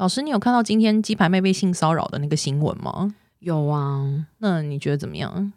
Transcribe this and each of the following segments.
老师，你有看到今天鸡排妹被性骚扰的那个新闻吗？有啊，那你觉得怎么样？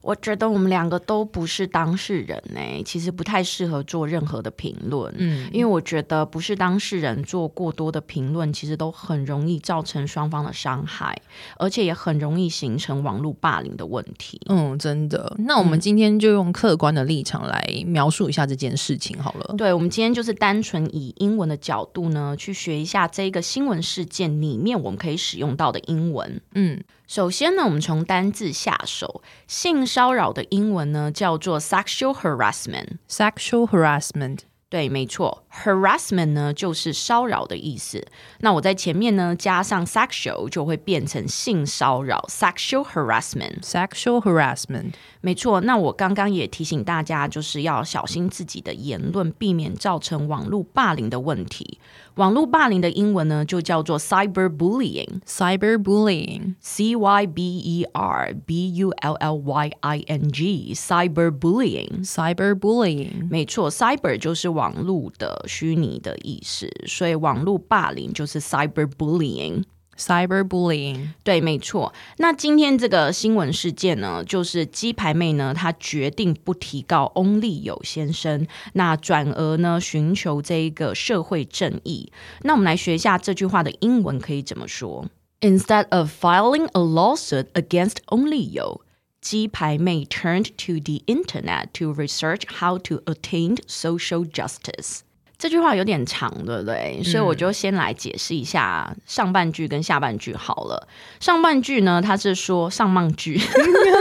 我觉得我们两个都不是当事人呢、欸，其实不太适合做任何的评论。嗯，因为我觉得不是当事人做过多的评论，其实都很容易造成双方的伤害，而且也很容易形成网络霸凌的问题。嗯，真的。那我们今天就用客观的立场来描述一下这件事情好了。嗯、对，我们今天就是单纯以英文的角度呢，去学一下这个新闻事件里面我们可以使用到的英文。嗯。首先呢，我们从单字下手。性骚扰的英文呢，叫做 sexual harassment。sexual harassment。对，没错，harassment 呢就是骚扰的意思。那我在前面呢加上 sexual 就会变成性骚扰，sexual harassment。sexual harassment，没错。那我刚刚也提醒大家，就是要小心自己的言论，避免造成网络霸凌的问题。网络霸凌的英文呢就叫做 cyberbullying。cyberbullying，c y b e r b u l l y i n g，cyberbullying。cyberbullying，没错，cyber 就是。网络的虚拟的意思，所以网络霸凌就是 cyberbullying。cyberbullying，对，没错。那今天这个新闻事件呢，就是鸡排妹呢，她决定不提告翁立友先生，那转而呢寻求这一个社会正义。那我们来学一下这句话的英文可以怎么说？Instead of filing a lawsuit against 翁立友。鸡排妹 turned to the internet to research how to attain social justice。这句话有点长，对不对？嗯、所以我就先来解释一下上半句跟下半句好了。上半句呢，他是说上半句，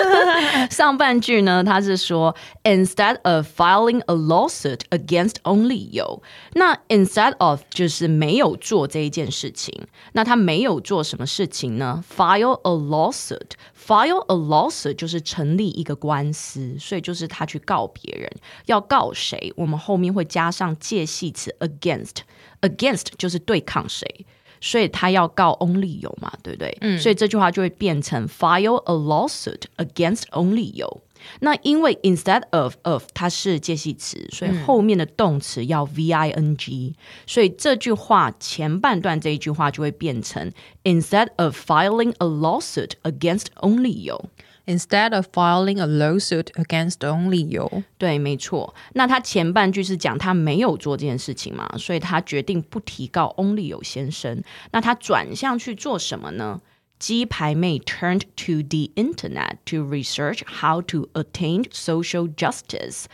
上半句呢，他是说 instead of filing a lawsuit against only you，，那 instead of 就是没有做这一件事情。那他没有做什么事情呢？file a lawsuit，file a lawsuit 就是成立一个官司，所以就是他去告别人，要告谁？我们后面会加上介系。词 against，against 就是对抗谁，所以他要告翁立友嘛，对不对？嗯，所以这句话就会变成 file a lawsuit against 翁立友。那因为 instead of of 它是介系词，所以后面的动词要 V-I-N-G，所以这句话前半段这一句话就会变成 instead of filing a lawsuit against 翁立友。 Instead of filing a lawsuit against 翁立友，对，没错。那他前半句是讲他没有做这件事情嘛，所以他决定不提告翁立友先生。那他转向去做什么呢？鸡排妹 turned to the internet to research how to attain social justice。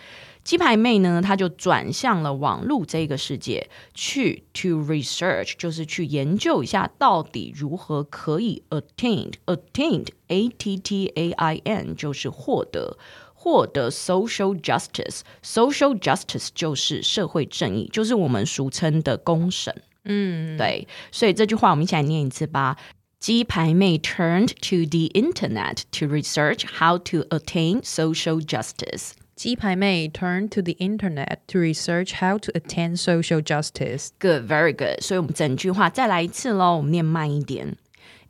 鸡排妹呢，她就转向了网络这个世界，去 to research，就是去研究一下到底如何可以 attain，attain，a t t a i n，就是获得，获得 social justice，social justice 就是社会正义，就是我们俗称的公审。嗯，对，所以这句话我们一起来念一次吧。鸡排妹 turned to the internet to research how to attain social justice。鸡排妹 turned to the internet to research how to attain social justice. Good, very good. 所以我们整句话再来一次喽，我们念慢一点。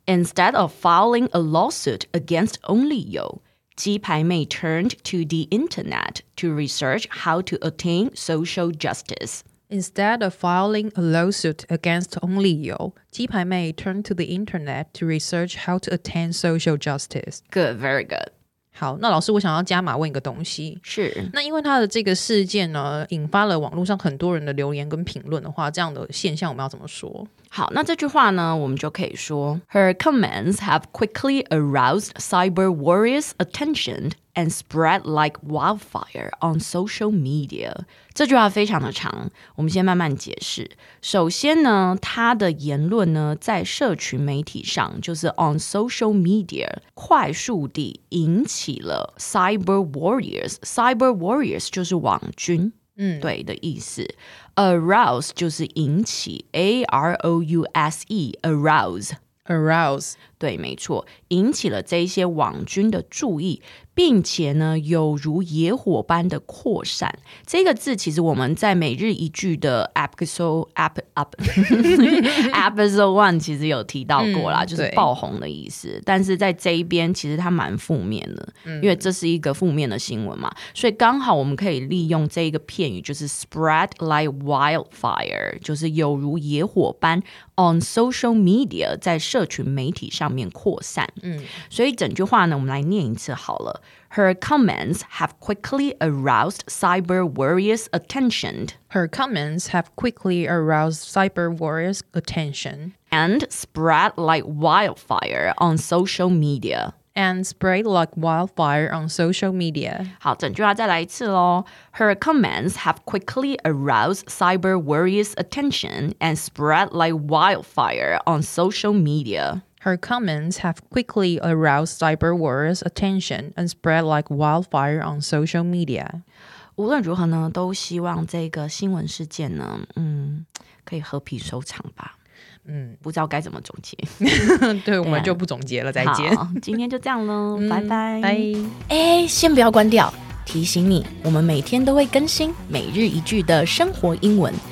Instead of filing a lawsuit against 翁立友，鸡排妹 turned to the internet to research how to attain social justice. Instead of filing a lawsuit against 翁立友，鸡排妹 turned to the internet to research how to attain social justice. Good, very good. 好，那老师，我想要加码问一个东西。是，那因为他的这个事件呢，引发了网络上很多人的留言跟评论的话，这样的现象我们要怎么说？好，那这句话呢，我们就可以说，Her comments have quickly aroused cyber warriors' attention and spread like wildfire on social media。这句话非常的长，我们先慢慢解释。首先呢，他的言论呢，在社群媒体上，就是 on social media，快速地引起了 cyber warriors。cyber warriors 就是网军。嗯，对的意思，arouse 就是引起，a r o u s e，arouse，arouse， 对，没错，引起了这一些网军的注意。并且呢，有如野火般的扩散。这个字其实我们在每日一句的 episode up episode one 其实有提到过啦，嗯、就是爆红的意思。但是在这一边其实它蛮负面的，嗯、因为这是一个负面的新闻嘛，所以刚好我们可以利用这一个片语，就是 spread like wildfire，就是有如野火般 on social media 在社群媒体上面扩散。嗯，所以整句话呢，我们来念一次好了。Her comments have quickly aroused cyber warriors' attention. Her comments have quickly aroused cyber warriors' attention and spread like wildfire on social media. And spread like wildfire on social media. 好，整句话再来一次喽。Her comments have quickly aroused cyber warriors' attention and spread like wildfire on social media. Her comments have quickly aroused cyber warriors' attention and spread like wildfire on social media. 无论如何呢，都希望这个新闻事件呢，嗯，可以和平收场吧。嗯，不知道该怎么总结。对，我们就不总结了，再见。今天就这样喽，拜拜。拜。哎，先不要关掉，提醒你，我们每天都会更新每日一句的生活英文。